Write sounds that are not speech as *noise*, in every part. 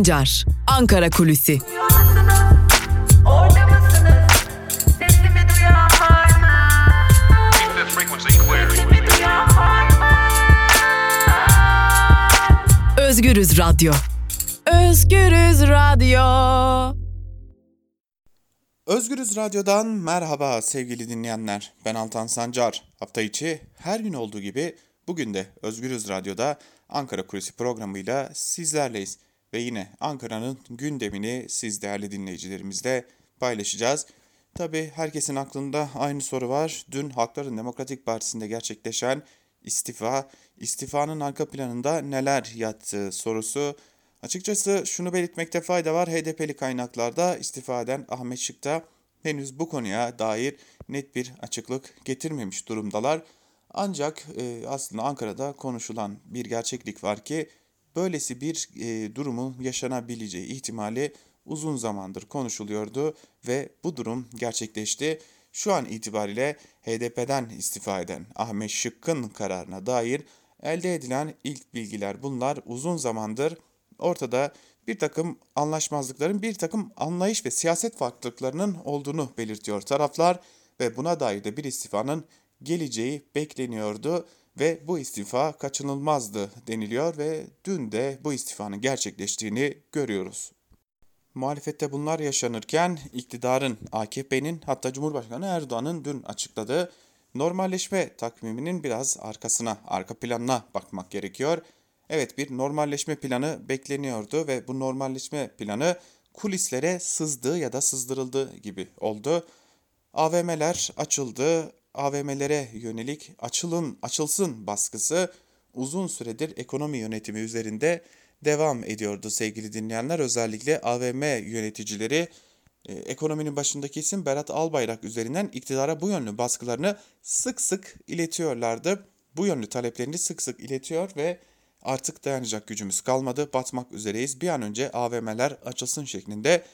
Sancar, Ankara Kulüsi. Özgürüz Radyo. Özgürüz Radyo. Özgürüz Radyo'dan merhaba sevgili dinleyenler. Ben Altan Sancar. Hafta içi her gün olduğu gibi bugün de Özgürüz Radyo'da Ankara Kulisi programıyla sizlerleyiz. Ve yine Ankara'nın gündemini siz değerli dinleyicilerimizle paylaşacağız. Tabi herkesin aklında aynı soru var. Dün Halkların Demokratik Partisi'nde gerçekleşen istifa, istifanın arka planında neler yattığı sorusu. Açıkçası şunu belirtmekte fayda var. HDP'li kaynaklarda istifa eden Ahmet Şık da henüz bu konuya dair net bir açıklık getirmemiş durumdalar. Ancak e, aslında Ankara'da konuşulan bir gerçeklik var ki böylesi bir e, durumun yaşanabileceği ihtimali uzun zamandır konuşuluyordu ve bu durum gerçekleşti. Şu an itibariyle HDP'den istifa eden Ahmet Şıkkın kararına dair elde edilen ilk bilgiler bunlar uzun zamandır ortada bir takım anlaşmazlıkların, bir takım anlayış ve siyaset farklılıklarının olduğunu belirtiyor taraflar ve buna dair de bir istifanın geleceği bekleniyordu ve bu istifa kaçınılmazdı deniliyor ve dün de bu istifanın gerçekleştiğini görüyoruz. Muhalefette bunlar yaşanırken iktidarın, AKP'nin hatta Cumhurbaşkanı Erdoğan'ın dün açıkladığı normalleşme takviminin biraz arkasına, arka planına bakmak gerekiyor. Evet bir normalleşme planı bekleniyordu ve bu normalleşme planı kulislere sızdı ya da sızdırıldı gibi oldu. AVM'ler açıldı, AVM'lere yönelik açılın, açılsın baskısı uzun süredir ekonomi yönetimi üzerinde devam ediyordu sevgili dinleyenler. Özellikle AVM yöneticileri e, ekonominin başındaki isim Berat Albayrak üzerinden iktidara bu yönlü baskılarını sık sık iletiyorlardı. Bu yönlü taleplerini sık sık iletiyor ve artık dayanacak gücümüz kalmadı, batmak üzereyiz. Bir an önce AVM'ler açılsın şeklinde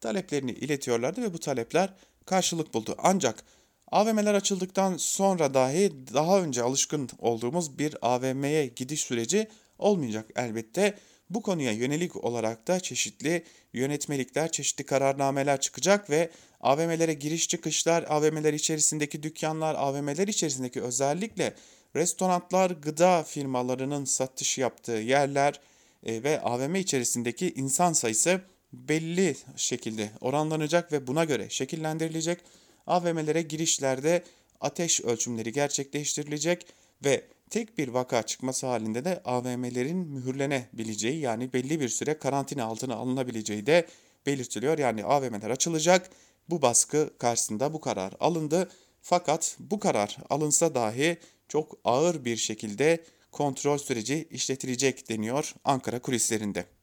taleplerini iletiyorlardı ve bu talepler karşılık buldu. Ancak AVM'ler açıldıktan sonra dahi daha önce alışkın olduğumuz bir AVM'ye gidiş süreci olmayacak elbette. Bu konuya yönelik olarak da çeşitli yönetmelikler, çeşitli kararnameler çıkacak ve AVM'lere giriş çıkışlar, AVM'ler içerisindeki dükkanlar, AVM'ler içerisindeki özellikle restoranlar, gıda firmalarının satış yaptığı yerler e, ve AVM içerisindeki insan sayısı belli şekilde oranlanacak ve buna göre şekillendirilecek. AVM'lere girişlerde ateş ölçümleri gerçekleştirilecek ve tek bir vaka çıkması halinde de AVM'lerin mühürlenebileceği yani belli bir süre karantina altına alınabileceği de belirtiliyor. Yani AVM'ler açılacak. Bu baskı karşısında bu karar alındı. Fakat bu karar alınsa dahi çok ağır bir şekilde kontrol süreci işletilecek deniyor Ankara kulislerinde.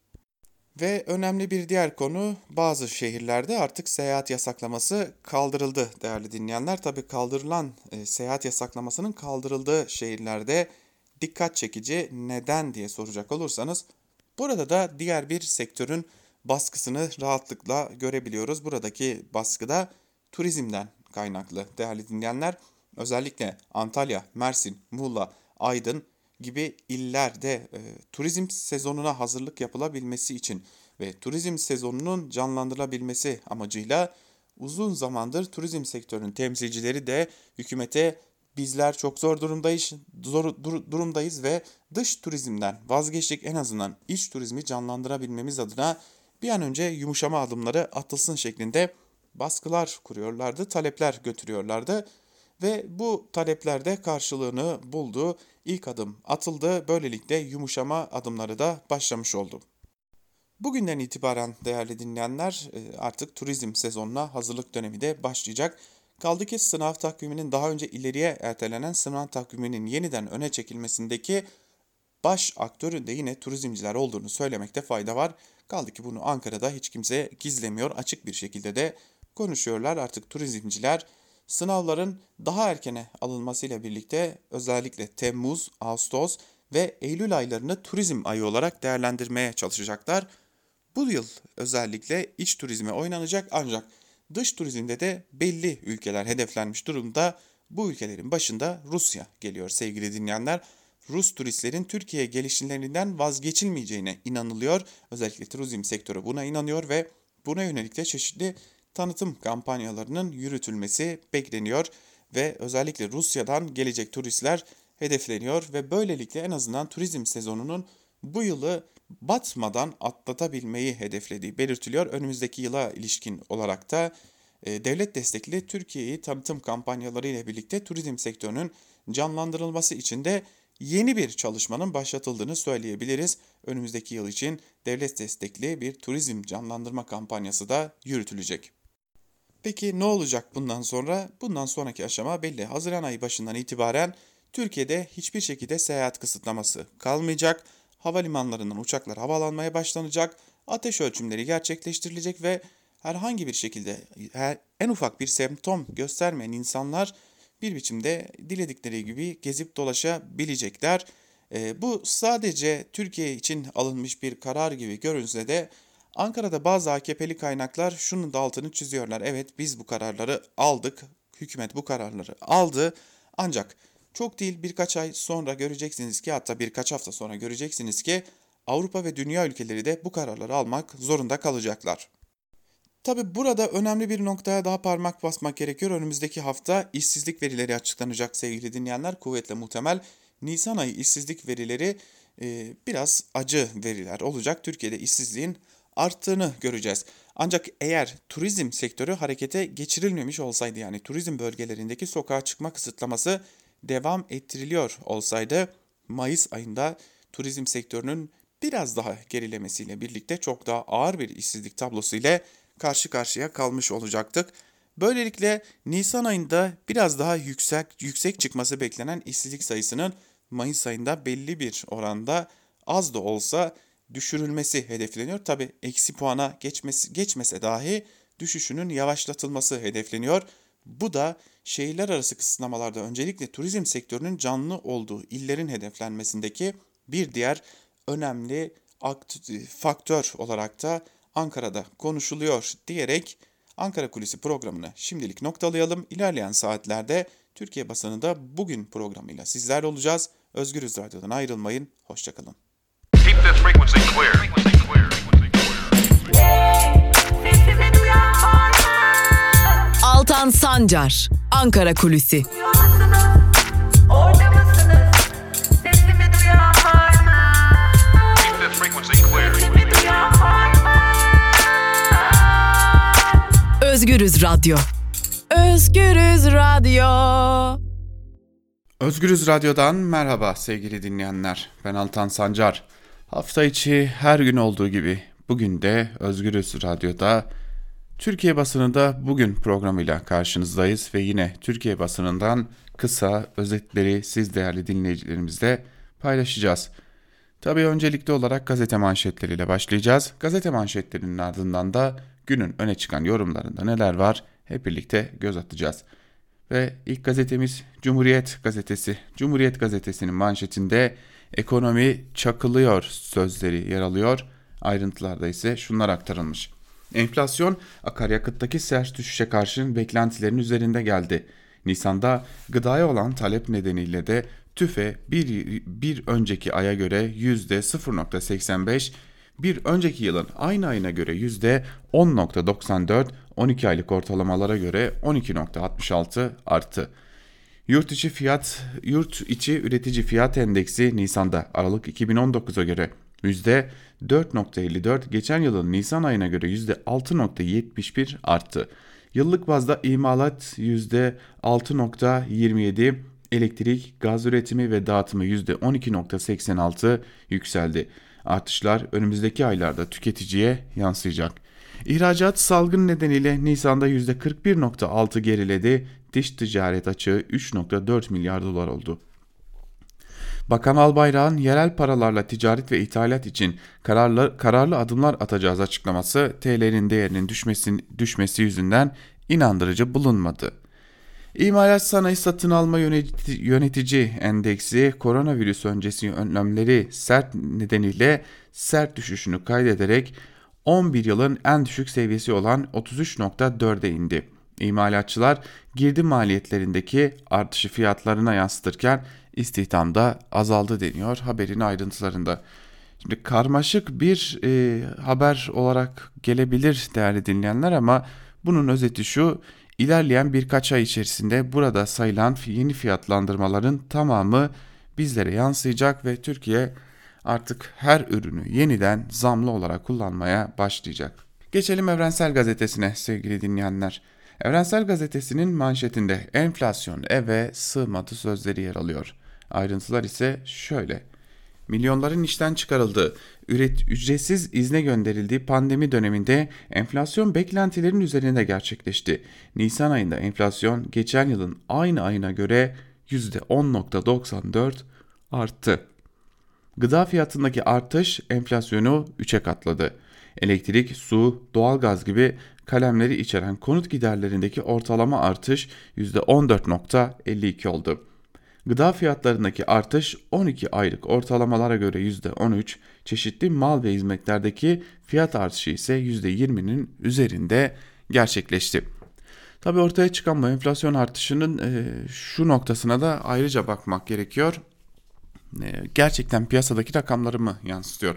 Ve önemli bir diğer konu bazı şehirlerde artık seyahat yasaklaması kaldırıldı değerli dinleyenler. Tabi kaldırılan e, seyahat yasaklamasının kaldırıldığı şehirlerde dikkat çekici neden diye soracak olursanız burada da diğer bir sektörün baskısını rahatlıkla görebiliyoruz. Buradaki baskıda turizmden kaynaklı değerli dinleyenler. Özellikle Antalya, Mersin, Muğla, Aydın gibi illerde e, turizm sezonuna hazırlık yapılabilmesi için ve turizm sezonunun canlandırılabilmesi amacıyla uzun zamandır turizm sektörünün temsilcileri de hükümete bizler çok zor durumdayız, zor dur, durumdayız ve dış turizmden vazgeçtik. En azından iç turizmi canlandırabilmemiz adına bir an önce yumuşama adımları atılsın şeklinde baskılar kuruyorlardı, talepler götürüyorlardı ve bu taleplerde karşılığını buldu. İlk adım atıldı. Böylelikle yumuşama adımları da başlamış oldu. Bugünden itibaren değerli dinleyenler e, artık turizm sezonuna hazırlık dönemi de başlayacak. Kaldı ki sınav takviminin daha önce ileriye ertelenen sınav takviminin yeniden öne çekilmesindeki baş aktörün de yine turizmciler olduğunu söylemekte fayda var. Kaldı ki bunu Ankara'da hiç kimse gizlemiyor. Açık bir şekilde de konuşuyorlar. Artık turizmciler Sınavların daha erkene alınmasıyla birlikte özellikle Temmuz, Ağustos ve Eylül aylarını turizm ayı olarak değerlendirmeye çalışacaklar. Bu yıl özellikle iç turizme oynanacak ancak dış turizmde de belli ülkeler hedeflenmiş durumda. Bu ülkelerin başında Rusya geliyor sevgili dinleyenler. Rus turistlerin Türkiye'ye gelişlerinden vazgeçilmeyeceğine inanılıyor. Özellikle turizm sektörü buna inanıyor ve buna yönelik de çeşitli tanıtım kampanyalarının yürütülmesi bekleniyor ve özellikle Rusya'dan gelecek turistler hedefleniyor ve böylelikle en azından turizm sezonunun bu yılı batmadan atlatabilmeyi hedeflediği belirtiliyor. Önümüzdeki yıla ilişkin olarak da e, devlet destekli Türkiye'yi tanıtım kampanyaları ile birlikte turizm sektörünün canlandırılması için de yeni bir çalışmanın başlatıldığını söyleyebiliriz. Önümüzdeki yıl için devlet destekli bir turizm canlandırma kampanyası da yürütülecek. Peki ne olacak bundan sonra? Bundan sonraki aşama belli. Haziran ayı başından itibaren Türkiye'de hiçbir şekilde seyahat kısıtlaması kalmayacak. Havalimanlarından uçaklar havalanmaya başlanacak. Ateş ölçümleri gerçekleştirilecek ve herhangi bir şekilde her, en ufak bir semptom göstermeyen insanlar bir biçimde diledikleri gibi gezip dolaşabilecekler. E, bu sadece Türkiye için alınmış bir karar gibi görünse de Ankara'da bazı AKP'li kaynaklar şunun da altını çiziyorlar. Evet biz bu kararları aldık, hükümet bu kararları aldı ancak çok değil birkaç ay sonra göreceksiniz ki hatta birkaç hafta sonra göreceksiniz ki Avrupa ve dünya ülkeleri de bu kararları almak zorunda kalacaklar. Tabi burada önemli bir noktaya daha parmak basmak gerekiyor. Önümüzdeki hafta işsizlik verileri açıklanacak sevgili dinleyenler. Kuvvetle muhtemel Nisan ayı işsizlik verileri e, biraz acı veriler olacak. Türkiye'de işsizliğin arttığını göreceğiz. Ancak eğer turizm sektörü harekete geçirilmemiş olsaydı yani turizm bölgelerindeki sokağa çıkma kısıtlaması devam ettiriliyor olsaydı Mayıs ayında turizm sektörünün biraz daha gerilemesiyle birlikte çok daha ağır bir işsizlik tablosu ile karşı karşıya kalmış olacaktık. Böylelikle Nisan ayında biraz daha yüksek yüksek çıkması beklenen işsizlik sayısının Mayıs ayında belli bir oranda az da olsa düşürülmesi hedefleniyor. Tabi eksi puana geçmesi, geçmese dahi düşüşünün yavaşlatılması hedefleniyor. Bu da şehirler arası kısıtlamalarda öncelikle turizm sektörünün canlı olduğu illerin hedeflenmesindeki bir diğer önemli faktör olarak da Ankara'da konuşuluyor diyerek Ankara Kulisi programını şimdilik noktalayalım. İlerleyen saatlerde Türkiye basınında bugün programıyla sizler olacağız. Özgürüz Radyo'dan ayrılmayın. Hoşçakalın. Altan Sancar, Ankara Kulüsi. Özgürüz Radyo. Özgürüz Radyo. Özgürüz Radyo'dan merhaba sevgili dinleyenler. Ben Altan Sancar. Hafta içi her gün olduğu gibi bugün de Özgürüz Radyo'da Türkiye basınında bugün programıyla karşınızdayız ve yine Türkiye basınından kısa özetleri siz değerli dinleyicilerimizle paylaşacağız. Tabii öncelikli olarak gazete manşetleriyle başlayacağız. Gazete manşetlerinin ardından da günün öne çıkan yorumlarında neler var hep birlikte göz atacağız. Ve ilk gazetemiz Cumhuriyet Gazetesi. Cumhuriyet Gazetesi'nin manşetinde ekonomi çakılıyor sözleri yer alıyor. Ayrıntılarda ise şunlar aktarılmış. Enflasyon akaryakıttaki sert düşüşe karşın beklentilerin üzerinde geldi. Nisan'da gıdaya olan talep nedeniyle de tüfe bir, bir önceki aya göre %0.85, bir önceki yılın aynı ayına göre %10.94, 12 aylık ortalamalara göre 12.66 arttı. Yurt içi fiyat, yurt içi üretici fiyat endeksi Nisan'da Aralık 2019'a göre %4.54, geçen yılın Nisan ayına göre %6.71 arttı. Yıllık bazda imalat %6.27, elektrik, gaz üretimi ve dağıtımı %12.86 yükseldi. Artışlar önümüzdeki aylarda tüketiciye yansıyacak. İhracat salgın nedeniyle Nisan'da %41.6 geriledi. Dış ticaret açığı 3.4 milyar dolar oldu. Bakan Albayrak'ın yerel paralarla ticaret ve ithalat için kararlı, kararlı adımlar atacağız açıklaması TL'nin değerinin düşmesi, düşmesi yüzünden inandırıcı bulunmadı. İmalat sanayi satın alma yönetici, yönetici endeksi koronavirüs öncesi önlemleri sert nedeniyle sert düşüşünü kaydederek 11 yılın en düşük seviyesi olan 33.4'e indi. İmalatçılar girdi maliyetlerindeki artışı fiyatlarına yansıtırken istihdamda azaldı deniyor haberin ayrıntılarında. Şimdi karmaşık bir e, haber olarak gelebilir değerli dinleyenler ama bunun özeti şu ilerleyen birkaç ay içerisinde burada sayılan yeni fiyatlandırmaların tamamı bizlere yansıyacak ve Türkiye artık her ürünü yeniden zamlı olarak kullanmaya başlayacak. Geçelim Evrensel Gazetesi'ne sevgili dinleyenler. Evrensel Gazetesi'nin manşetinde enflasyon eve sığmadı sözleri yer alıyor. Ayrıntılar ise şöyle. Milyonların işten çıkarıldığı, üret, ücretsiz izne gönderildiği pandemi döneminde enflasyon beklentilerin üzerinde gerçekleşti. Nisan ayında enflasyon geçen yılın aynı ayına göre %10.94 arttı. Gıda fiyatındaki artış enflasyonu 3'e katladı. Elektrik, su, doğalgaz gibi kalemleri içeren konut giderlerindeki ortalama artış %14.52 oldu. Gıda fiyatlarındaki artış 12 aylık ortalamalara göre %13, çeşitli mal ve hizmetlerdeki fiyat artışı ise %20'nin üzerinde gerçekleşti. Tabi ortaya çıkan bu enflasyon artışının e, şu noktasına da ayrıca bakmak gerekiyor. E, gerçekten piyasadaki rakamları mı yansıtıyor?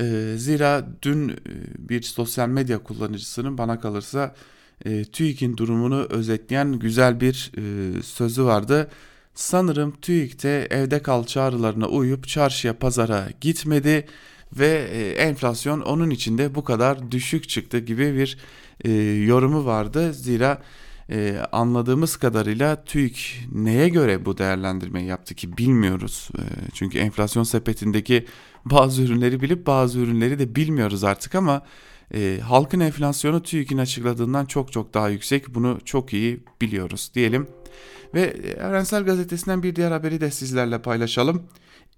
E, zira dün e, bir sosyal medya kullanıcısının bana kalırsa e, TÜİK'in durumunu özetleyen güzel bir e, sözü vardı. Sanırım TÜİK'te evde kal çağrılarına uyup çarşıya pazara gitmedi ve enflasyon onun içinde bu kadar düşük çıktı gibi bir yorumu vardı. Zira e, anladığımız kadarıyla TÜİK neye göre bu değerlendirmeyi yaptı ki bilmiyoruz. E, çünkü enflasyon sepetindeki *laughs* bazı ürünleri bilip bazı ürünleri de bilmiyoruz artık ama e, halkın enflasyonu TÜİK'in açıkladığından çok çok daha yüksek. Bunu çok iyi biliyoruz diyelim. Ve Evrensel Gazetesi'nden bir diğer haberi de sizlerle paylaşalım.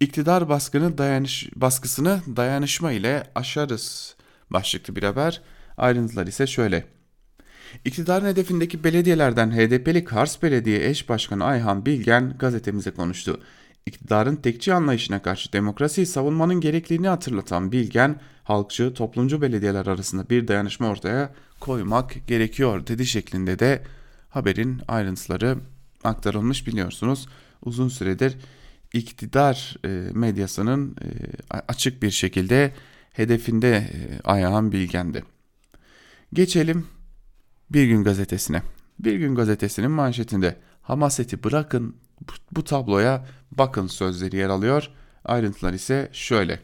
İktidar baskını dayanış, baskısını dayanışma ile aşarız başlıklı bir haber. Ayrıntılar ise şöyle. İktidarın hedefindeki belediyelerden HDP'li Kars Belediye Eş Başkanı Ayhan Bilgen gazetemize konuştu. İktidarın tekçi anlayışına karşı demokrasiyi savunmanın gerekliliğini hatırlatan Bilgen, halkçı, toplumcu belediyeler arasında bir dayanışma ortaya koymak gerekiyor dedi şeklinde de haberin ayrıntıları aktarılmış biliyorsunuz. Uzun süredir iktidar e, medyasının e, açık bir şekilde hedefinde e, ayağın bilgendi. Geçelim Bir Gün Gazetesi'ne. Bir Gün Gazetesi'nin manşetinde Hamaseti bırakın bu tabloya bakın sözleri yer alıyor. Ayrıntılar ise şöyle.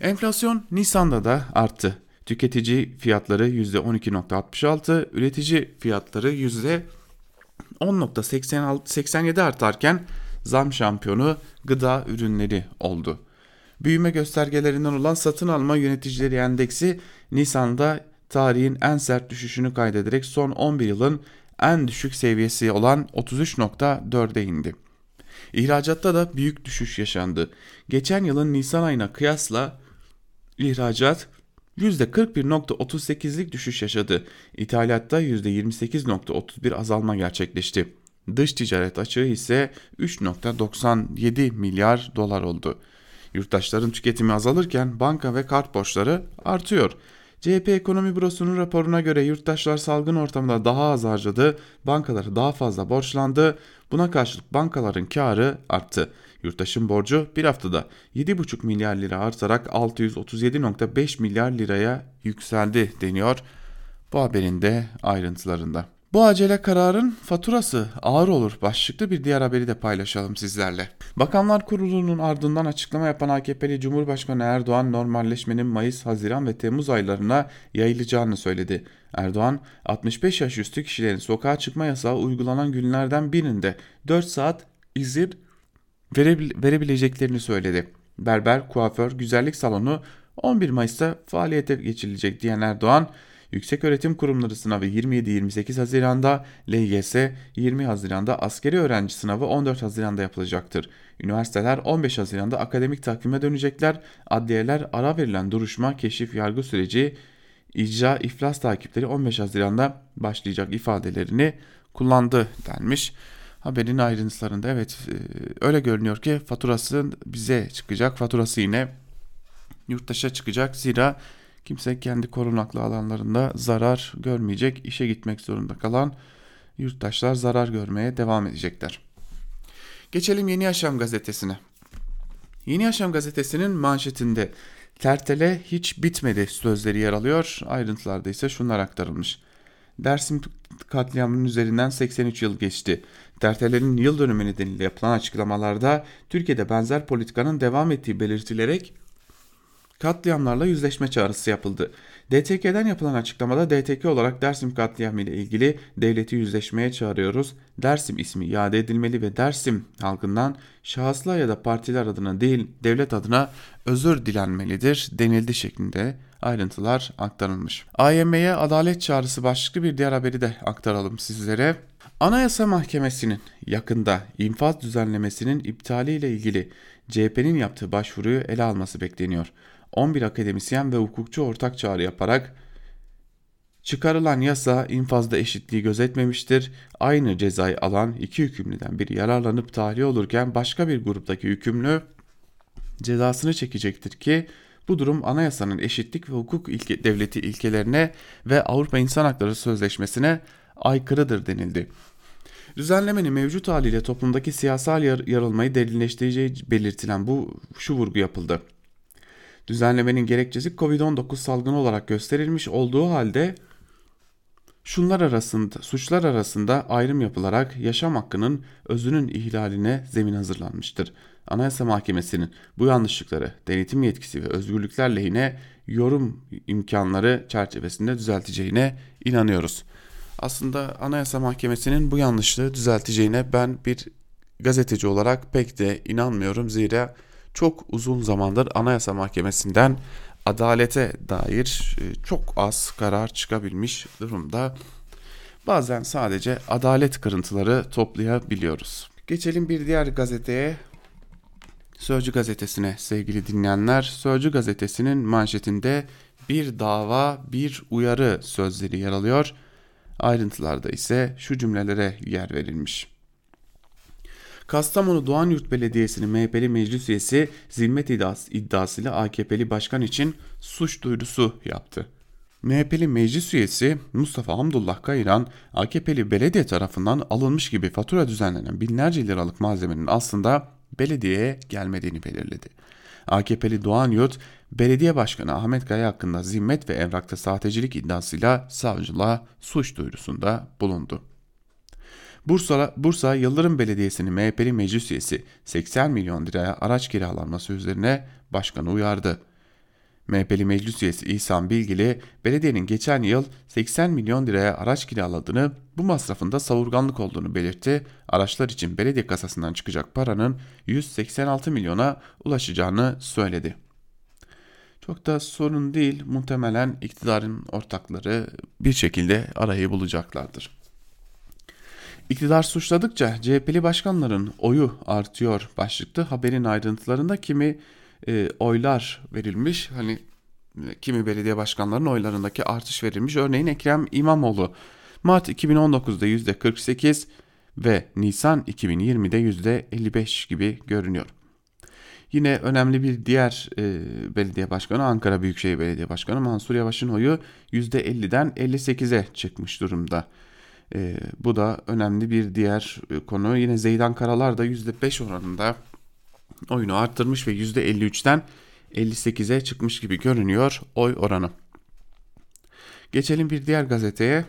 Enflasyon Nisan'da da arttı. Tüketici fiyatları %12.66, üretici fiyatları %10.87 artarken zam şampiyonu gıda ürünleri oldu. Büyüme göstergelerinden olan satın alma yöneticileri endeksi Nisan'da tarihin en sert düşüşünü kaydederek son 11 yılın en düşük seviyesi olan 33.4'e indi. İhracatta da büyük düşüş yaşandı. Geçen yılın Nisan ayına kıyasla ihracat %41.38'lik düşüş yaşadı. İthalatta %28.31 azalma gerçekleşti. Dış ticaret açığı ise 3.97 milyar dolar oldu. Yurttaşların tüketimi azalırken banka ve kart borçları artıyor. CHP Ekonomi Bürosu'nun raporuna göre yurttaşlar salgın ortamında daha az harcadı, bankaları daha fazla borçlandı. Buna karşılık bankaların karı arttı. Yurttaşın borcu bir haftada 7,5 milyar lira artarak 637,5 milyar liraya yükseldi deniyor bu haberin de ayrıntılarında. Bu acele kararın faturası ağır olur başlıklı bir diğer haberi de paylaşalım sizlerle. Bakanlar Kurulu'nun ardından açıklama yapan AKP'li Cumhurbaşkanı Erdoğan normalleşmenin Mayıs, Haziran ve Temmuz aylarına yayılacağını söyledi. Erdoğan 65 yaş üstü kişilerin sokağa çıkma yasağı uygulanan günlerden birinde 4 saat izin verebileceklerini söyledi. Berber, kuaför, güzellik salonu 11 Mayıs'ta faaliyete geçirilecek diyen Erdoğan, Yüksek Öğretim Kurumları sınavı 27-28 Haziran'da, LGS 20 Haziran'da, askeri öğrenci sınavı 14 Haziran'da yapılacaktır. Üniversiteler 15 Haziran'da akademik takvime dönecekler. Adliyeler ara verilen duruşma, keşif, yargı süreci, icra, iflas takipleri 15 Haziran'da başlayacak ifadelerini kullandı denmiş. Haberin ayrıntılarında evet e, öyle görünüyor ki faturası bize çıkacak. Faturası yine yurttaşa çıkacak. Zira Kimse kendi korunaklı alanlarında zarar görmeyecek. İşe gitmek zorunda kalan yurttaşlar zarar görmeye devam edecekler. Geçelim Yeni Yaşam gazetesine. Yeni Yaşam gazetesinin manşetinde tertele hiç bitmedi sözleri yer alıyor. Ayrıntılarda ise şunlar aktarılmış. Dersim katliamının üzerinden 83 yıl geçti. Tertelerin yıl dönümü nedeniyle yapılan açıklamalarda Türkiye'de benzer politikanın devam ettiği belirtilerek katliamlarla yüzleşme çağrısı yapıldı. DTK'den yapılan açıklamada DTK olarak Dersim katliamı ile ilgili devleti yüzleşmeye çağırıyoruz. Dersim ismi iade edilmeli ve Dersim halkından şahıslar ya da partiler adına değil devlet adına özür dilenmelidir denildi şeklinde ayrıntılar aktarılmış. AYM'ye adalet çağrısı başlıklı bir diğer haberi de aktaralım sizlere. Anayasa Mahkemesi'nin yakında infaz düzenlemesinin iptali ile ilgili CHP'nin yaptığı başvuruyu ele alması bekleniyor. 11 akademisyen ve hukukçu ortak çağrı yaparak çıkarılan yasa infazda eşitliği gözetmemiştir. Aynı cezayı alan iki hükümlüden biri yararlanıp tahliye olurken başka bir gruptaki hükümlü cezasını çekecektir ki bu durum anayasanın eşitlik ve hukuk ilke, devleti ilkelerine ve Avrupa İnsan Hakları Sözleşmesi'ne aykırıdır denildi. Düzenlemenin mevcut haliyle toplumdaki siyasal yar yarılmayı derinleştireceği belirtilen bu şu vurgu yapıldı. Düzenlemenin gerekçesi Covid-19 salgını olarak gösterilmiş olduğu halde şunlar arasında suçlar arasında ayrım yapılarak yaşam hakkının özünün ihlaline zemin hazırlanmıştır. Anayasa Mahkemesi'nin bu yanlışlıkları denetim yetkisi ve özgürlükler lehine yorum imkanları çerçevesinde düzelteceğine inanıyoruz. Aslında Anayasa Mahkemesi'nin bu yanlışlığı düzelteceğine ben bir gazeteci olarak pek de inanmıyorum. Zira çok uzun zamandır Anayasa Mahkemesi'nden adalete dair e, çok az karar çıkabilmiş durumda. Bazen sadece adalet kırıntıları toplayabiliyoruz. Geçelim bir diğer gazeteye. Sözcü gazetesine sevgili dinleyenler. Sözcü gazetesinin manşetinde bir dava bir uyarı sözleri yer alıyor. Ayrıntılarda ise şu cümlelere yer verilmiş. Kastamonu Doğanyurt Belediyesi'nin MHP'li meclis üyesi zimmet iddiası, iddiasıyla AKP'li başkan için suç duyurusu yaptı. MHP'li meclis üyesi Mustafa Hamdullah Kayıran, AKP'li belediye tarafından alınmış gibi fatura düzenlenen binlerce liralık malzemenin aslında belediyeye gelmediğini belirledi. AKP'li Doğan Yurt, belediye başkanı Ahmet Kaya hakkında zimmet ve evrakta sahtecilik iddiasıyla savcılığa suç duyurusunda bulundu. Bursa, Bursa Yıldırım Belediyesi'nin MHP'li meclis üyesi 80 milyon liraya araç kiralanması üzerine başkanı uyardı. MHP'li meclis üyesi İhsan Bilgili, belediyenin geçen yıl 80 milyon liraya araç kiraladığını, bu masrafında savurganlık olduğunu belirtti. Araçlar için belediye kasasından çıkacak paranın 186 milyona ulaşacağını söyledi. Çok da sorun değil, muhtemelen iktidarın ortakları bir şekilde arayı bulacaklardır. İktidar suçladıkça CHP'li başkanların oyu artıyor başlıklı haberin ayrıntılarında kimi e, oylar verilmiş. Hani kimi belediye başkanlarının oylarındaki artış verilmiş. Örneğin Ekrem İmamoğlu Mart 2019'da %48 ve Nisan 2020'de %55 gibi görünüyor. Yine önemli bir diğer e, belediye başkanı Ankara Büyükşehir Belediye Başkanı Mansur Yavaş'ın oyu %50'den 58'e çıkmış durumda. E, bu da önemli bir diğer e, konu. Yine Zeydan Karalar da %5 oranında oyunu arttırmış ve %53'ten 58'e çıkmış gibi görünüyor oy oranı. Geçelim bir diğer gazeteye.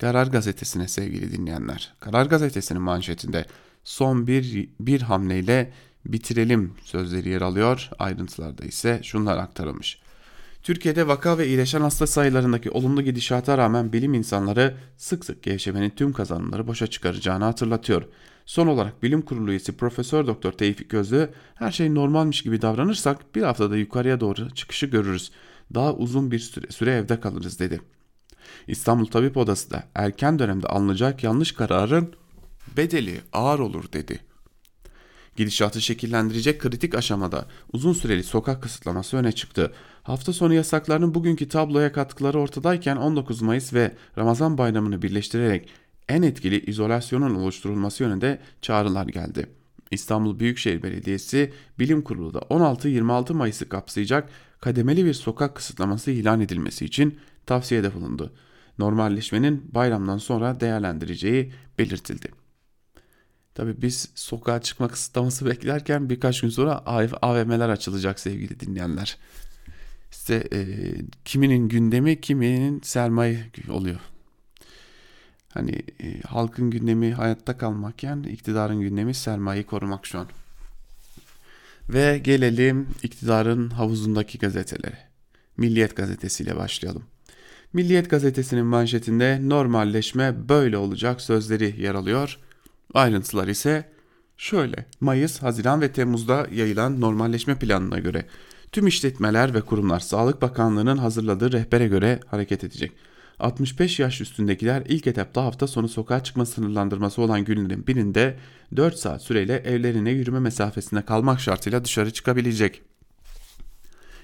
Karar Gazetesi'ne sevgili dinleyenler. Karar Gazetesi'nin manşetinde son bir, bir hamleyle bitirelim sözleri yer alıyor. Ayrıntılarda ise şunlar aktarılmış. Türkiye'de vaka ve iyileşen hasta sayılarındaki olumlu gidişata rağmen bilim insanları sık sık gevşemenin tüm kazanımları boşa çıkaracağını hatırlatıyor. Son olarak bilim kurulu üyesi Profesör Doktor Tevfik Gözlü her şey normalmiş gibi davranırsak bir haftada yukarıya doğru çıkışı görürüz. Daha uzun bir süre, süre evde kalırız dedi. İstanbul Tabip Odası da erken dönemde alınacak yanlış kararın bedeli ağır olur dedi. Gidişatı şekillendirecek kritik aşamada uzun süreli sokak kısıtlaması öne çıktı. Hafta sonu yasaklarının bugünkü tabloya katkıları ortadayken 19 Mayıs ve Ramazan bayramını birleştirerek en etkili izolasyonun oluşturulması yönünde çağrılar geldi. İstanbul Büyükşehir Belediyesi Bilim Kurulu da 16-26 Mayıs'ı kapsayacak kademeli bir sokak kısıtlaması ilan edilmesi için tavsiyede bulundu. Normalleşmenin bayramdan sonra değerlendireceği belirtildi. Tabi biz sokağa çıkma kısıtlaması beklerken birkaç gün sonra AVM'ler açılacak sevgili dinleyenler. İşte e, kiminin gündemi kiminin sermaye oluyor. Hani e, halkın gündemi hayatta kalmakken iktidarın gündemi sermayeyi korumak şu an. Ve gelelim iktidarın havuzundaki gazetelere. Milliyet gazetesiyle başlayalım. Milliyet gazetesinin manşetinde normalleşme böyle olacak sözleri yer alıyor. Ayrıntılar ise şöyle. Mayıs, Haziran ve Temmuz'da yayılan normalleşme planına göre tüm işletmeler ve kurumlar Sağlık Bakanlığı'nın hazırladığı rehbere göre hareket edecek. 65 yaş üstündekiler ilk etapta hafta sonu sokağa çıkma sınırlandırması olan günlerin birinde 4 saat süreyle evlerine yürüme mesafesinde kalmak şartıyla dışarı çıkabilecek.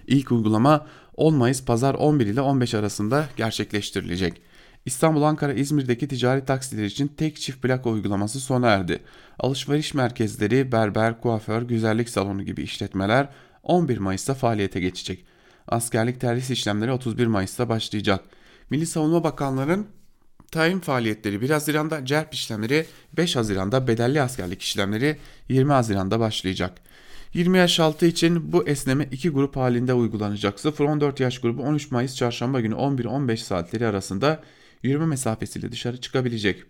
İlk uygulama 10 Mayıs pazar 11 ile 15 arasında gerçekleştirilecek. İstanbul, Ankara, İzmir'deki ticari taksiler için tek çift plaka uygulaması sona erdi. Alışveriş merkezleri, berber, kuaför, güzellik salonu gibi işletmeler 11 Mayıs'ta faaliyete geçecek. Askerlik terhis işlemleri 31 Mayıs'ta başlayacak. Milli Savunma Bakanlığı'nın tayin faaliyetleri 1 Haziran'da, cerp işlemleri 5 Haziran'da, bedelli askerlik işlemleri 20 Haziran'da başlayacak. 20 yaş altı için bu esneme iki grup halinde uygulanacak. 0-14 yaş grubu 13 Mayıs çarşamba günü 11-15 saatleri arasında yürüme mesafesiyle dışarı çıkabilecek.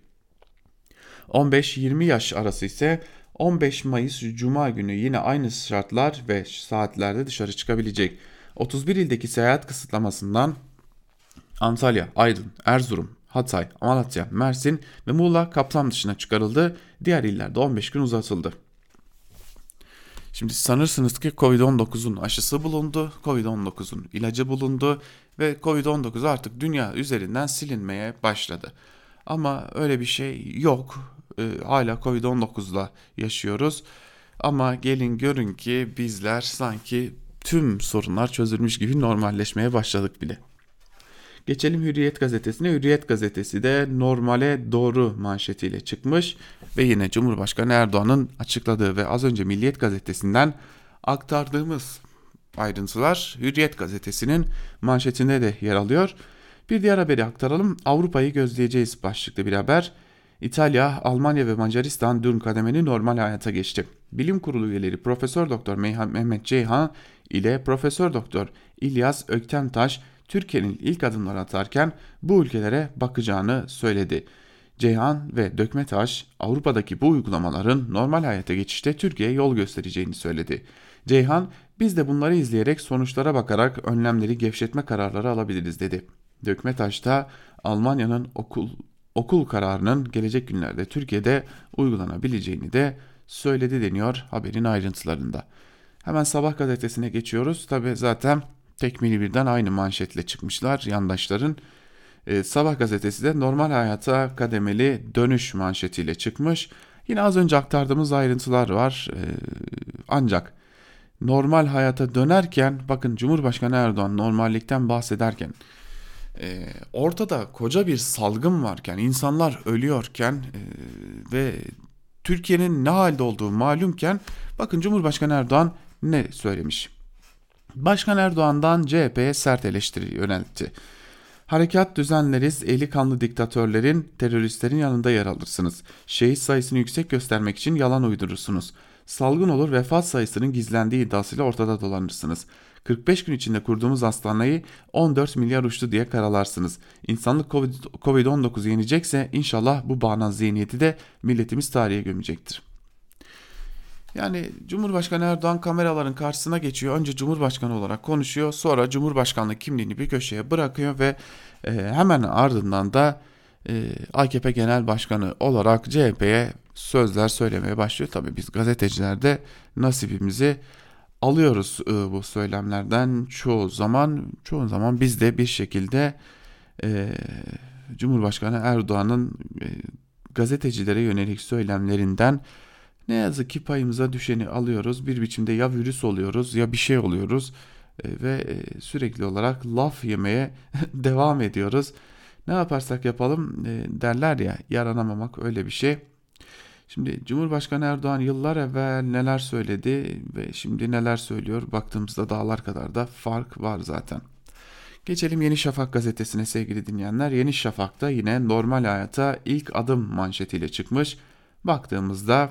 15-20 yaş arası ise 15 Mayıs Cuma günü yine aynı şartlar ve saatlerde dışarı çıkabilecek. 31 ildeki seyahat kısıtlamasından Antalya, Aydın, Erzurum, Hatay, Malatya, Mersin ve Muğla kapsam dışına çıkarıldı. Diğer illerde 15 gün uzatıldı. Şimdi sanırsınız ki Covid-19'un aşısı bulundu, Covid-19'un ilacı bulundu ve Covid-19 artık dünya üzerinden silinmeye başladı. Ama öyle bir şey yok. Ee, hala Covid-19'la yaşıyoruz. Ama gelin görün ki bizler sanki tüm sorunlar çözülmüş gibi normalleşmeye başladık bile. Geçelim Hürriyet gazetesine. Hürriyet gazetesi de normale doğru manşetiyle çıkmış ve yine Cumhurbaşkanı Erdoğan'ın açıkladığı ve az önce Milliyet gazetesinden aktardığımız ayrıntılar Hürriyet gazetesinin manşetinde de yer alıyor. Bir diğer haberi aktaralım. Avrupa'yı gözleyeceğiz başlıklı bir haber. İtalya, Almanya ve Macaristan dün kademeni normal hayata geçti. Bilim Kurulu üyeleri Profesör Doktor Mehmet Ceyhan ile Profesör Doktor İlyas Öktemtaş Türkiye'nin ilk adımları atarken bu ülkelere bakacağını söyledi. Ceyhan ve Dökmetaş Avrupa'daki bu uygulamaların normal hayata geçişte Türkiye'ye yol göstereceğini söyledi. Ceyhan biz de bunları izleyerek sonuçlara bakarak önlemleri gevşetme kararları alabiliriz dedi. Dökmetaş da Almanya'nın okul okul kararının gelecek günlerde Türkiye'de uygulanabileceğini de söyledi deniyor haberin ayrıntılarında. Hemen sabah gazetesine geçiyoruz. Tabi zaten tekmili birden aynı manşetle çıkmışlar yandaşların. Ee, sabah gazetesi de normal hayata kademeli dönüş manşetiyle çıkmış. Yine az önce aktardığımız ayrıntılar var. Ee, ancak normal hayata dönerken bakın Cumhurbaşkanı Erdoğan normallikten bahsederken e, ortada koca bir salgın varken insanlar ölüyorken e, ve Türkiye'nin ne halde olduğu malumken bakın Cumhurbaşkanı Erdoğan ne söylemiş. Başkan Erdoğan'dan CHP'ye sert eleştiri yöneltti. Harekat düzenleriz, eli kanlı diktatörlerin, teröristlerin yanında yer alırsınız. Şehit sayısını yüksek göstermek için yalan uydurursunuz. Salgın olur vefat sayısının gizlendiği iddiasıyla ortada dolanırsınız. 45 gün içinde kurduğumuz hastaneyi 14 milyar uçtu diye karalarsınız. İnsanlık Covid-19 yenecekse inşallah bu bağnaz zihniyeti de milletimiz tarihe gömecektir. Yani Cumhurbaşkanı Erdoğan kameraların karşısına geçiyor. Önce Cumhurbaşkanı olarak konuşuyor. Sonra Cumhurbaşkanlık kimliğini bir köşeye bırakıyor ve e, hemen ardından da e, AKP Genel Başkanı olarak CHP'ye sözler söylemeye başlıyor. Tabii biz gazeteciler de nasibimizi alıyoruz e, bu söylemlerden çoğu zaman. Çoğu zaman biz de bir şekilde e, Cumhurbaşkanı Erdoğan'ın e, gazetecilere yönelik söylemlerinden ne yazık ki payımıza düşeni alıyoruz. Bir biçimde ya virüs oluyoruz ya bir şey oluyoruz e, ve e, sürekli olarak laf yemeye *laughs* devam ediyoruz. Ne yaparsak yapalım e, derler ya yaranamamak öyle bir şey. Şimdi Cumhurbaşkanı Erdoğan yıllar evvel neler söyledi ve şimdi neler söylüyor baktığımızda dağlar kadar da fark var zaten. Geçelim Yeni Şafak gazetesine sevgili dinleyenler. Yeni Şafak'ta yine normal hayata ilk adım manşetiyle çıkmış. Baktığımızda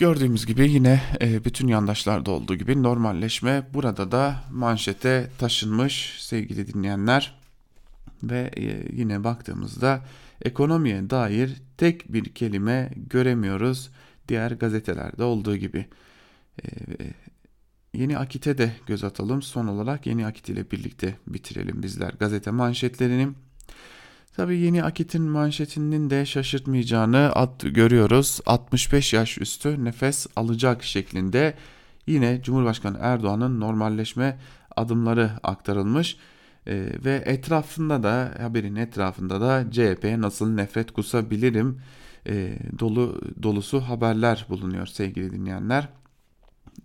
gördüğümüz gibi yine e, bütün yandaşlarda olduğu gibi normalleşme burada da manşete taşınmış sevgili dinleyenler. Ve e, yine baktığımızda ekonomiye dair tek bir kelime göremiyoruz diğer gazetelerde olduğu gibi. E, Yeni Akit'e de göz atalım. Son olarak Yeni Akit ile birlikte bitirelim bizler gazete manşetlerini. Tabii Yeni Akit'in manşetinin de şaşırtmayacağını at, görüyoruz. 65 yaş üstü nefes alacak şeklinde yine Cumhurbaşkanı Erdoğan'ın normalleşme adımları aktarılmış. Ee, ve etrafında da haberin etrafında da CHP nasıl nefret kusabilirim e, dolu dolusu haberler bulunuyor sevgili dinleyenler.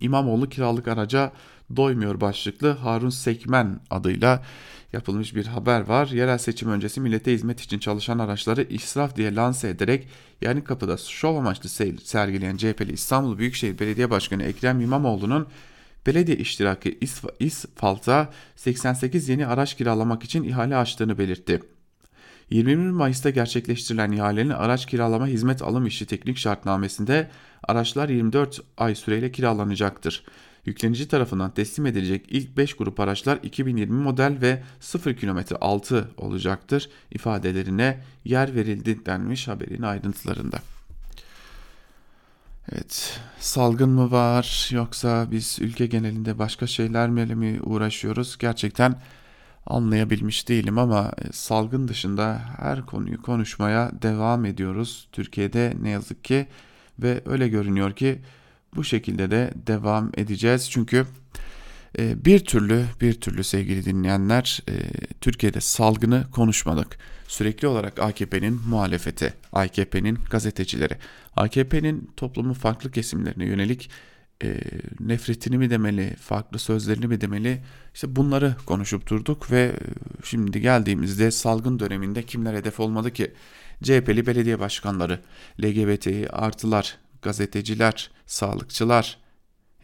İmamoğlu kiralık araca doymuyor başlıklı Harun Sekmen adıyla yapılmış bir haber var. Yerel seçim öncesi millete hizmet için çalışan araçları israf diye lanse ederek yani kapıda şov amaçlı sergileyen CHP'li İstanbul Büyükşehir Belediye Başkanı Ekrem İmamoğlu'nun belediye iştiraki İsfalt'a 88 yeni araç kiralamak için ihale açtığını belirtti. 21 Mayıs'ta gerçekleştirilen ihalenin araç kiralama hizmet alım işi teknik şartnamesinde araçlar 24 ay süreyle kiralanacaktır. Yüklenici tarafından teslim edilecek ilk 5 grup araçlar 2020 model ve 0 km altı olacaktır ifadelerine yer verildi denmiş haberin ayrıntılarında. Evet, salgın mı var yoksa biz ülke genelinde başka şeylerle mi uğraşıyoruz? Gerçekten anlayabilmiş değilim ama e, salgın dışında her konuyu konuşmaya devam ediyoruz. Türkiye'de ne yazık ki ve öyle görünüyor ki bu şekilde de devam edeceğiz. Çünkü e, bir türlü bir türlü sevgili dinleyenler e, Türkiye'de salgını konuşmadık. Sürekli olarak AKP'nin muhalefeti, AKP'nin gazetecileri, AKP'nin toplumun farklı kesimlerine yönelik e, nefretini mi demeli, farklı sözlerini mi demeli işte bunları konuşup durduk ve e, şimdi geldiğimizde salgın döneminde kimler hedef olmadı ki? CHP'li belediye başkanları, LGBTİ artılar, gazeteciler, sağlıkçılar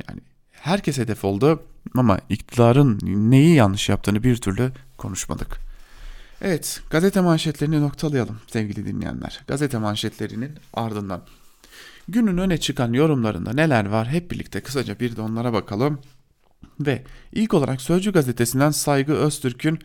yani herkes hedef oldu ama iktidarın neyi yanlış yaptığını bir türlü konuşmadık. Evet gazete manşetlerini noktalayalım sevgili dinleyenler. Gazete manşetlerinin ardından Günün öne çıkan yorumlarında neler var hep birlikte kısaca bir de onlara bakalım. Ve ilk olarak Sözcü gazetesinden Saygı Öztürk'ün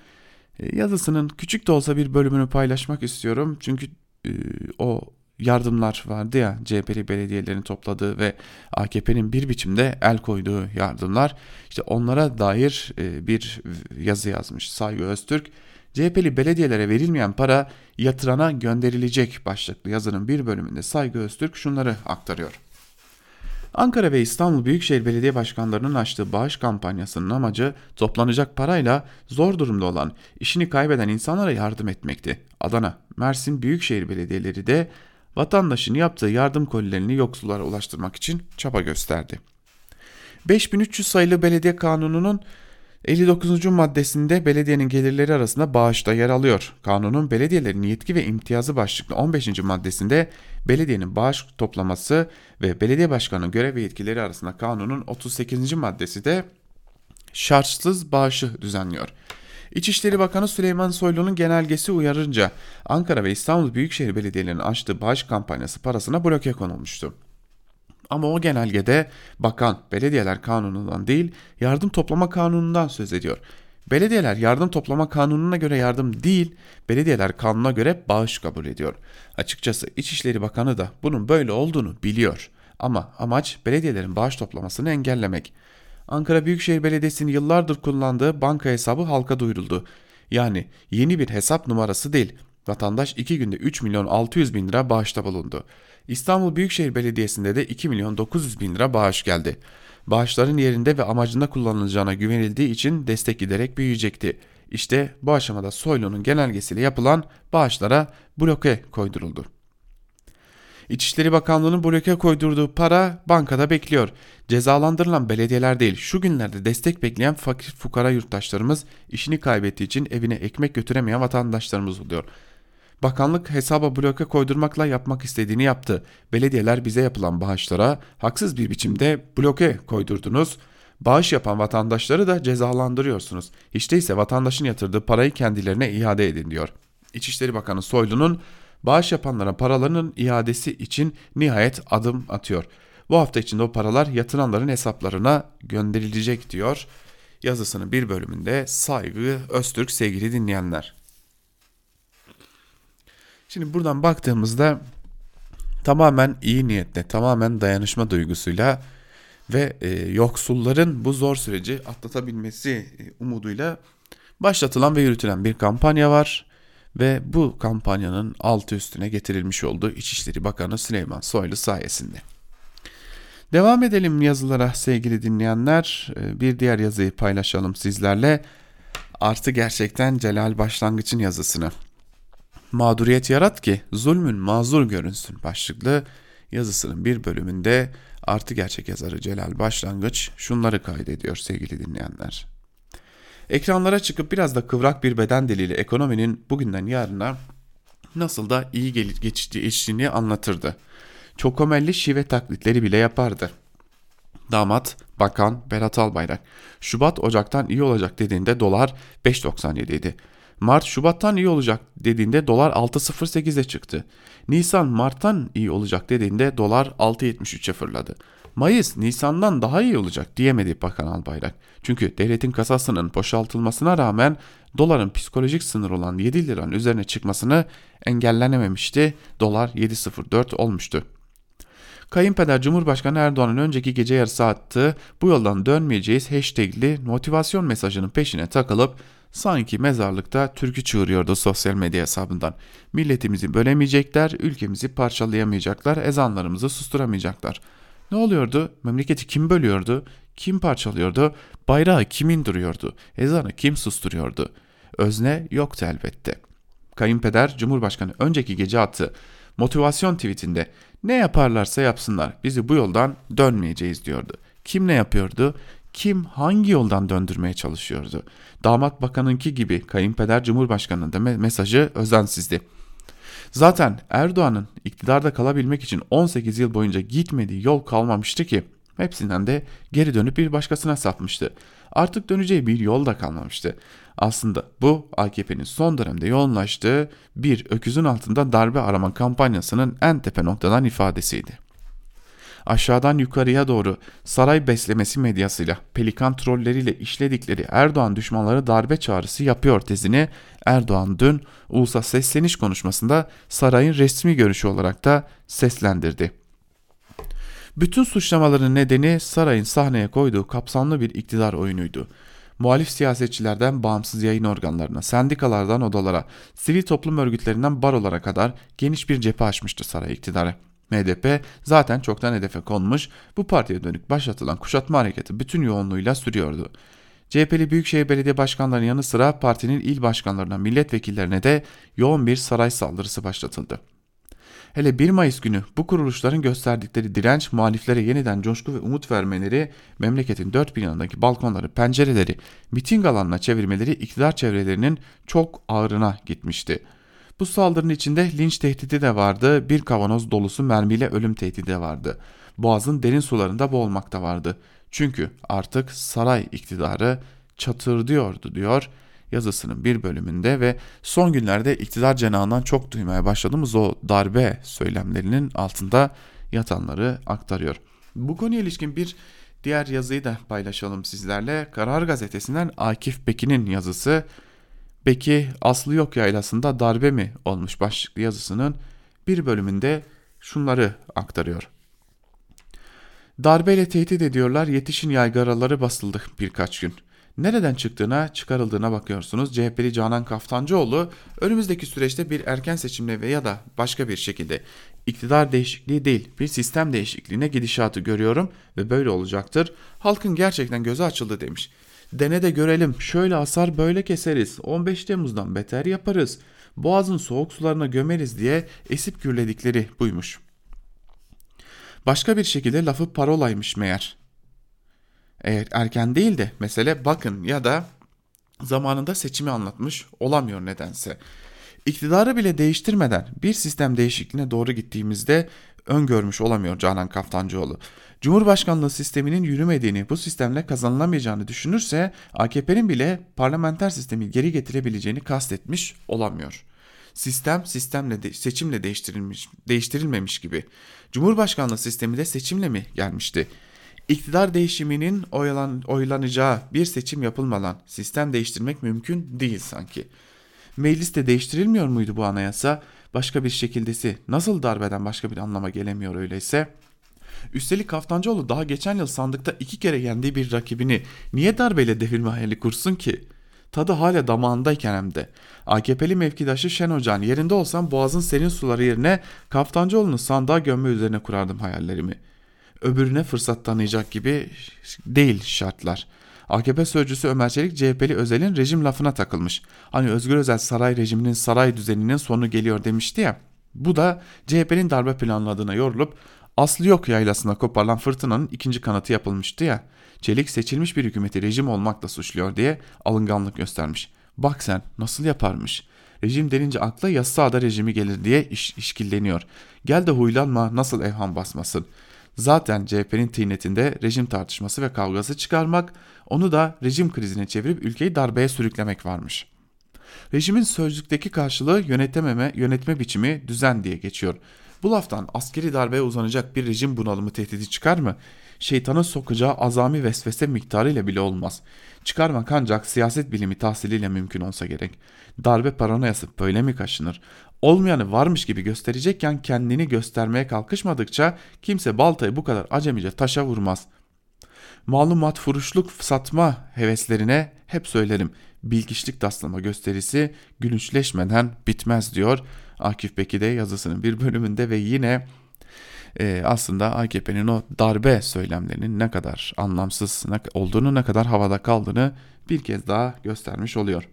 e, yazısının küçük de olsa bir bölümünü paylaşmak istiyorum. Çünkü e, o yardımlar vardı ya CHP'li belediyelerin topladığı ve AKP'nin bir biçimde el koyduğu yardımlar. İşte onlara dair e, bir yazı yazmış Saygı Öztürk. CHP'li belediyelere verilmeyen para yatırana gönderilecek başlıklı yazının bir bölümünde Saygı Öztürk şunları aktarıyor. Ankara ve İstanbul Büyükşehir Belediye Başkanlarının açtığı bağış kampanyasının amacı toplanacak parayla zor durumda olan, işini kaybeden insanlara yardım etmekti. Adana, Mersin Büyükşehir Belediyeleri de vatandaşın yaptığı yardım kolilerini yoksullara ulaştırmak için çaba gösterdi. 5300 sayılı belediye kanununun 59. maddesinde belediyenin gelirleri arasında bağışta yer alıyor. Kanunun belediyelerin yetki ve imtiyazı başlıklı 15. maddesinde belediyenin bağış toplaması ve belediye başkanının görev ve yetkileri arasında kanunun 38. maddesi de şartsız bağışı düzenliyor. İçişleri Bakanı Süleyman Soylu'nun genelgesi uyarınca Ankara ve İstanbul Büyükşehir Belediyelerinin açtığı bağış kampanyası parasına bloke konulmuştu. Ama o genelgede bakan belediyeler kanunundan değil yardım toplama kanunundan söz ediyor. Belediyeler yardım toplama kanununa göre yardım değil, belediyeler kanuna göre bağış kabul ediyor. Açıkçası İçişleri Bakanı da bunun böyle olduğunu biliyor. Ama amaç belediyelerin bağış toplamasını engellemek. Ankara Büyükşehir Belediyesi'nin yıllardır kullandığı banka hesabı halka duyuruldu. Yani yeni bir hesap numarası değil. Vatandaş 2 günde 3 milyon 600 bin lira bağışta bulundu. İstanbul Büyükşehir Belediyesi'nde de 2 milyon 900 bin lira bağış geldi. Bağışların yerinde ve amacında kullanılacağına güvenildiği için destek giderek büyüyecekti. İşte bu aşamada Soylu'nun genelgesiyle yapılan bağışlara bloke koyduruldu. İçişleri Bakanlığı'nın bloke koydurduğu para bankada bekliyor. Cezalandırılan belediyeler değil şu günlerde destek bekleyen fakir fukara yurttaşlarımız işini kaybettiği için evine ekmek götüremeyen vatandaşlarımız oluyor. Bakanlık hesaba bloke koydurmakla yapmak istediğini yaptı. Belediyeler bize yapılan bağışlara haksız bir biçimde bloke koydurdunuz. Bağış yapan vatandaşları da cezalandırıyorsunuz. Hiç değilse vatandaşın yatırdığı parayı kendilerine iade edin diyor. İçişleri Bakanı Soylu'nun bağış yapanlara paralarının iadesi için nihayet adım atıyor. Bu hafta içinde o paralar yatıranların hesaplarına gönderilecek diyor. Yazısının bir bölümünde Saygı Öztürk sevgili dinleyenler. Şimdi buradan baktığımızda tamamen iyi niyetle, tamamen dayanışma duygusuyla ve e, yoksulların bu zor süreci atlatabilmesi e, umuduyla başlatılan ve yürütülen bir kampanya var ve bu kampanyanın altı üstüne getirilmiş olduğu İçişleri Bakanı Süleyman Soylu sayesinde. Devam edelim yazılara sevgili dinleyenler. E, bir diğer yazıyı paylaşalım sizlerle. Artı gerçekten Celal Başlangıç'ın yazısını. Mağduriyet yarat ki zulmün mazur görünsün başlıklı yazısının bir bölümünde artı gerçek yazarı Celal Başlangıç şunları kaydediyor sevgili dinleyenler. Ekranlara çıkıp biraz da kıvrak bir beden diliyle ekonominin bugünden yarına nasıl da iyi geçtiği işini anlatırdı. Çok komelli şive taklitleri bile yapardı. Damat, bakan Berat Albayrak, Şubat Ocak'tan iyi olacak dediğinde dolar 5.97 idi. Mart Şubat'tan iyi olacak dediğinde dolar 6.08'e çıktı. Nisan Mart'tan iyi olacak dediğinde dolar 6.73'e fırladı. Mayıs Nisan'dan daha iyi olacak diyemedi Bakan Albayrak. Çünkü devletin kasasının boşaltılmasına rağmen doların psikolojik sınır olan 7 liranın üzerine çıkmasını engellenememişti. Dolar 7.04 olmuştu. Kayınpeder Cumhurbaşkanı Erdoğan'ın önceki gece yarısı attığı bu yoldan dönmeyeceğiz hashtagli motivasyon mesajının peşine takılıp sanki mezarlıkta türkü çığırıyordu sosyal medya hesabından. Milletimizi bölemeyecekler, ülkemizi parçalayamayacaklar, ezanlarımızı susturamayacaklar. Ne oluyordu? Memleketi kim bölüyordu? Kim parçalıyordu? Bayrağı kim indiriyordu? Ezanı kim susturuyordu? Özne yoktu elbette. Kayınpeder Cumhurbaşkanı önceki gece attı motivasyon tweetinde ne yaparlarsa yapsınlar bizi bu yoldan dönmeyeceğiz diyordu. Kim ne yapıyordu? Kim hangi yoldan döndürmeye çalışıyordu? Damat bakanınki gibi kayınpeder cumhurbaşkanının da mesajı özensizdi. Zaten Erdoğan'ın iktidarda kalabilmek için 18 yıl boyunca gitmediği yol kalmamıştı ki hepsinden de geri dönüp bir başkasına sapmıştı. Artık döneceği bir yol da kalmamıştı. Aslında bu AKP'nin son dönemde yoğunlaştığı bir öküzün altında darbe arama kampanyasının en tepe noktadan ifadesiydi. Aşağıdan yukarıya doğru saray beslemesi medyasıyla, pelikan trolleriyle işledikleri Erdoğan düşmanları darbe çağrısı yapıyor tezini Erdoğan dün ulusa sesleniş konuşmasında sarayın resmi görüşü olarak da seslendirdi. Bütün suçlamaların nedeni sarayın sahneye koyduğu kapsamlı bir iktidar oyunuydu muhalif siyasetçilerden bağımsız yayın organlarına, sendikalardan odalara, sivil toplum örgütlerinden barolara kadar geniş bir cephe açmıştı saray iktidarı. MDP zaten çoktan hedefe konmuş, bu partiye dönük başlatılan kuşatma hareketi bütün yoğunluğuyla sürüyordu. CHP'li Büyükşehir Belediye Başkanlarının yanı sıra partinin il başkanlarına, milletvekillerine de yoğun bir saray saldırısı başlatıldı. Hele 1 Mayıs günü bu kuruluşların gösterdikleri direnç muhaliflere yeniden coşku ve umut vermeleri, memleketin dört bir yanındaki balkonları, pencereleri miting alanına çevirmeleri iktidar çevrelerinin çok ağırına gitmişti. Bu saldırının içinde linç tehdidi de vardı, bir kavanoz dolusu mermiyle ölüm tehdidi de vardı. Boğazın derin sularında boğulmakta vardı. Çünkü artık saray iktidarı çatır diyordu diyor yazısının bir bölümünde ve son günlerde iktidar cenahından çok duymaya başladığımız o darbe söylemlerinin altında yatanları aktarıyor. Bu konuya ilişkin bir diğer yazıyı da paylaşalım sizlerle. Karar Gazetesi'nden Akif Bekin'in yazısı. Peki Aslı Yok Yaylası'nda darbe mi olmuş başlıklı yazısının bir bölümünde şunları aktarıyor. Darbeyle tehdit ediyorlar yetişin yaygaraları basıldı birkaç gün nereden çıktığına, çıkarıldığına bakıyorsunuz. CHP'li Canan Kaftancıoğlu önümüzdeki süreçte bir erken seçimle veya da başka bir şekilde iktidar değişikliği değil bir sistem değişikliğine gidişatı görüyorum ve böyle olacaktır. Halkın gerçekten gözü açıldı demiş. Dene de görelim şöyle asar böyle keseriz 15 Temmuz'dan beter yaparız boğazın soğuk sularına gömeriz diye esip gürledikleri buymuş. Başka bir şekilde lafı parolaymış meğer. Eğer erken değil de mesele bakın ya da zamanında seçimi anlatmış olamıyor nedense. İktidarı bile değiştirmeden bir sistem değişikliğine doğru gittiğimizde öngörmüş olamıyor Canan Kaftancıoğlu. Cumhurbaşkanlığı sisteminin yürümediğini, bu sistemle kazanılamayacağını düşünürse AKP'nin bile parlamenter sistemi geri getirebileceğini kastetmiş olamıyor. Sistem sistemle de, seçimle değiştirilmiş değiştirilmemiş gibi. Cumhurbaşkanlığı sistemi de seçimle mi gelmişti? İktidar değişiminin oylan, oylanacağı bir seçim yapılmadan sistem değiştirmek mümkün değil sanki. Mecliste değiştirilmiyor muydu bu anayasa? Başka bir şekildesi nasıl darbeden başka bir anlama gelemiyor öyleyse? Üstelik Kaftancıoğlu daha geçen yıl sandıkta iki kere yendiği bir rakibini niye darbeyle devirme hayali kursun ki? Tadı hala damağındayken hem de. AKP'li mevkidaşı Şen Hoca'nın yerinde olsam boğazın serin suları yerine Kaftancıoğlu'nu sandığa gömme üzerine kurardım hayallerimi. Öbürüne fırsat tanıyacak gibi değil şartlar. AKP sözcüsü Ömer Çelik CHP'li Özel'in rejim lafına takılmış. Hani Özgür Özel saray rejiminin saray düzeninin sonu geliyor demişti ya. Bu da CHP'nin darbe planladığına yorulup aslı yok yaylasına koparılan fırtınanın ikinci kanatı yapılmıştı ya. Çelik seçilmiş bir hükümeti rejim olmakla suçluyor diye alınganlık göstermiş. Bak sen nasıl yaparmış. Rejim denince akla yasada rejimi gelir diye iş, işkilleniyor. Gel de huylanma nasıl evham basmasın. Zaten CHP'nin tinetinde rejim tartışması ve kavgası çıkarmak, onu da rejim krizine çevirip ülkeyi darbeye sürüklemek varmış. Rejimin sözlükteki karşılığı yönetememe, yönetme biçimi düzen diye geçiyor. Bu laftan askeri darbeye uzanacak bir rejim bunalımı tehdidi çıkar mı? Şeytanın sokacağı azami vesvese miktarıyla bile olmaz. Çıkarmak ancak siyaset bilimi tahsiliyle mümkün olsa gerek. Darbe paranoyası böyle mi kaşınır? Olmayanı varmış gibi gösterecekken kendini göstermeye kalkışmadıkça kimse baltayı bu kadar acemice taşa vurmaz. Malumat furuşluk satma heveslerine hep söylerim. Bilgiçlik taslama gösterisi gülünçleşmeden bitmez diyor Akif Beki de yazısının bir bölümünde ve yine e, aslında AKP'nin o darbe söylemlerinin ne kadar anlamsız olduğunu, ne kadar havada kaldığını bir kez daha göstermiş oluyor.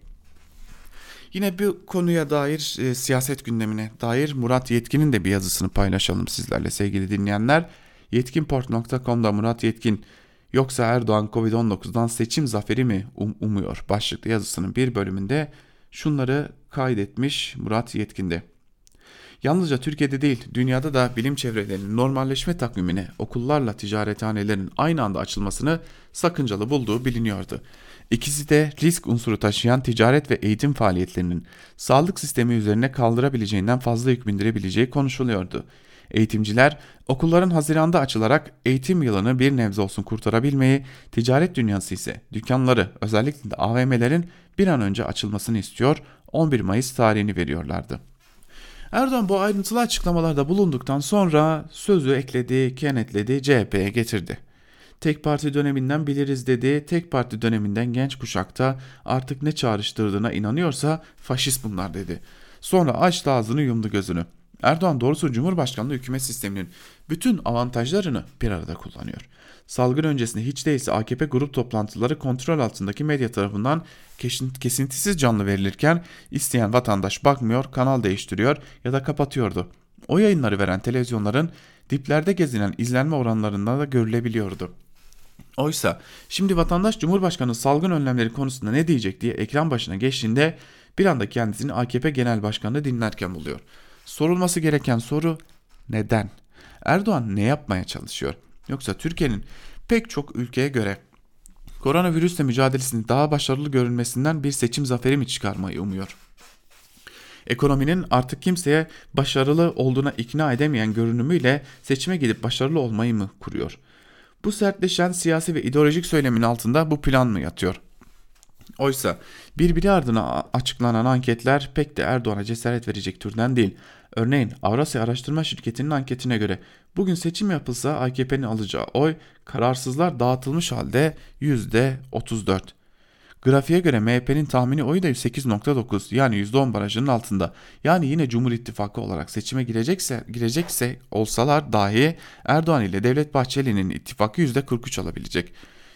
Yine bir konuya dair e, siyaset gündemine dair Murat Yetkin'in de bir yazısını paylaşalım sizlerle sevgili dinleyenler. Yetkinport.com'da Murat Yetkin yoksa Erdoğan Covid-19'dan seçim zaferi mi um, umuyor başlıklı yazısının bir bölümünde şunları kaydetmiş Murat Yetkin'de. Yalnızca Türkiye'de değil, dünyada da bilim çevrelerinin normalleşme takvimine okullarla ticarethanelerin aynı anda açılmasını sakıncalı bulduğu biliniyordu. İkisi de risk unsuru taşıyan ticaret ve eğitim faaliyetlerinin sağlık sistemi üzerine kaldırabileceğinden fazla yük bindirebileceği konuşuluyordu. Eğitimciler okulların Haziran'da açılarak eğitim yılını bir nebze olsun kurtarabilmeyi, ticaret dünyası ise dükkanları özellikle de AVM'lerin bir an önce açılmasını istiyor, 11 Mayıs tarihini veriyorlardı. Erdoğan bu ayrıntılı açıklamalarda bulunduktan sonra sözü ekledi, kenetledi, CHP'ye getirdi. Tek parti döneminden biliriz dedi, tek parti döneminden genç kuşakta artık ne çağrıştırdığına inanıyorsa faşist bunlar dedi. Sonra açtı ağzını yumdu gözünü. Erdoğan doğrusu Cumhurbaşkanlığı hükümet sisteminin bütün avantajlarını bir arada kullanıyor. Salgın öncesinde hiç değilse AKP grup toplantıları kontrol altındaki medya tarafından kesintisiz canlı verilirken isteyen vatandaş bakmıyor, kanal değiştiriyor ya da kapatıyordu. O yayınları veren televizyonların diplerde gezinen izlenme oranlarında da görülebiliyordu. Oysa şimdi vatandaş Cumhurbaşkanı salgın önlemleri konusunda ne diyecek diye ekran başına geçtiğinde bir anda kendisini AKP Genel Başkanı dinlerken buluyor. Sorulması gereken soru neden? Erdoğan ne yapmaya çalışıyor? Yoksa Türkiye'nin pek çok ülkeye göre koronavirüsle mücadelesinin daha başarılı görünmesinden bir seçim zaferi mi çıkarmayı umuyor? Ekonominin artık kimseye başarılı olduğuna ikna edemeyen görünümüyle seçime gidip başarılı olmayı mı kuruyor? Bu sertleşen siyasi ve ideolojik söylemin altında bu plan mı yatıyor? Oysa birbiri ardına açıklanan anketler pek de Erdoğan'a cesaret verecek türden değil. Örneğin Avrasya Araştırma Şirketi'nin anketine göre bugün seçim yapılsa AKP'nin alacağı oy kararsızlar dağıtılmış halde %34. Grafiğe göre MHP'nin tahmini oyu da 8.9 yani %10 barajının altında. Yani yine Cumhur İttifakı olarak seçime girecekse, girecekse olsalar dahi Erdoğan ile Devlet Bahçeli'nin ittifakı %43 alabilecek.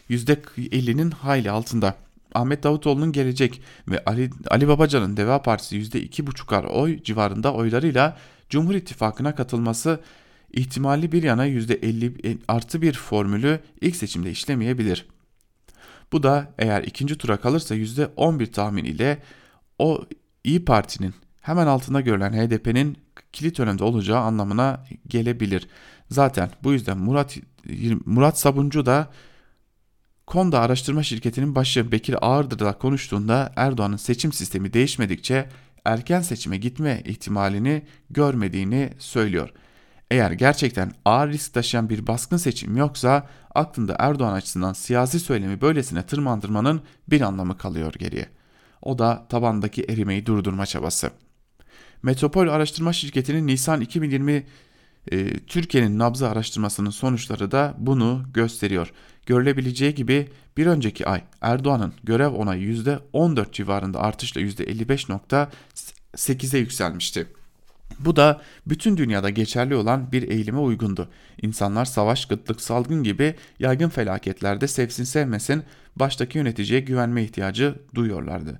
%50'nin hayli altında. Ahmet Davutoğlu'nun gelecek ve Ali, Ali Babacan'ın Deva Partisi %2,5'ar oy civarında oylarıyla Cumhur İttifakı'na katılması ihtimali bir yana %50 artı bir formülü ilk seçimde işlemeyebilir. Bu da eğer ikinci tura kalırsa %11 tahmin ile o İyi Parti'nin hemen altında görülen HDP'nin kilit önemde olacağı anlamına gelebilir. Zaten bu yüzden Murat Murat Sabuncu da Konda araştırma şirketinin başı Bekir Ağırdır'da konuştuğunda Erdoğan'ın seçim sistemi değişmedikçe erken seçime gitme ihtimalini görmediğini söylüyor. Eğer gerçekten ağır risk taşıyan bir baskın seçim yoksa aklında Erdoğan açısından siyasi söylemi böylesine tırmandırmanın bir anlamı kalıyor geriye. O da tabandaki erimeyi durdurma çabası. Metropol Araştırma Şirketi'nin Nisan 2020 e, Türkiye'nin nabzı araştırmasının sonuçları da bunu gösteriyor. Görülebileceği gibi bir önceki ay Erdoğan'ın görev onayı %14 civarında artışla %55.8'e yükselmişti. Bu da bütün dünyada geçerli olan bir eğilime uygundu. İnsanlar savaş, gıtlık, salgın gibi yaygın felaketlerde sevsin sevmesin baştaki yöneticiye güvenme ihtiyacı duyuyorlardı.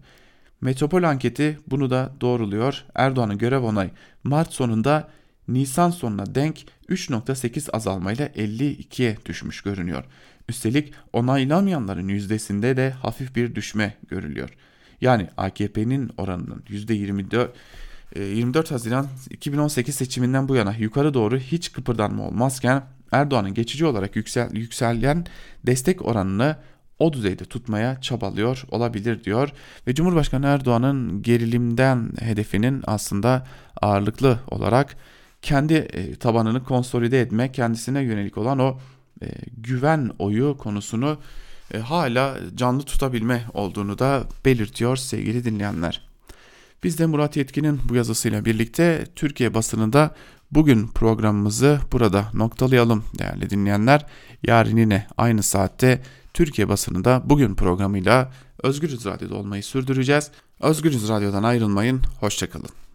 Metropol anketi bunu da doğruluyor. Erdoğan'ın görev onayı Mart sonunda Nisan sonuna denk 3.8 azalmayla 52'ye düşmüş görünüyor. Üstelik onaylamayanların yüzdesinde de hafif bir düşme görülüyor. Yani AKP'nin oranının %24 24 e, Haziran 2018 seçiminden bu yana yukarı doğru hiç kıpırdanma olmazken Erdoğan'ın geçici olarak yüksel, yükselen destek oranını o düzeyde tutmaya çabalıyor olabilir diyor ve Cumhurbaşkanı Erdoğan'ın gerilimden hedefinin aslında ağırlıklı olarak kendi e, tabanını konsolide etme, kendisine yönelik olan o e, güven oyu konusunu e, hala canlı tutabilme olduğunu da belirtiyor sevgili dinleyenler. Biz de Murat Yetkin'in bu yazısıyla birlikte Türkiye basınında bugün programımızı burada noktalayalım değerli dinleyenler. Yarın yine aynı saatte Türkiye basınında bugün programıyla Özgürüz Radyo'da olmayı sürdüreceğiz. Özgürüz Radyo'dan ayrılmayın, hoşçakalın.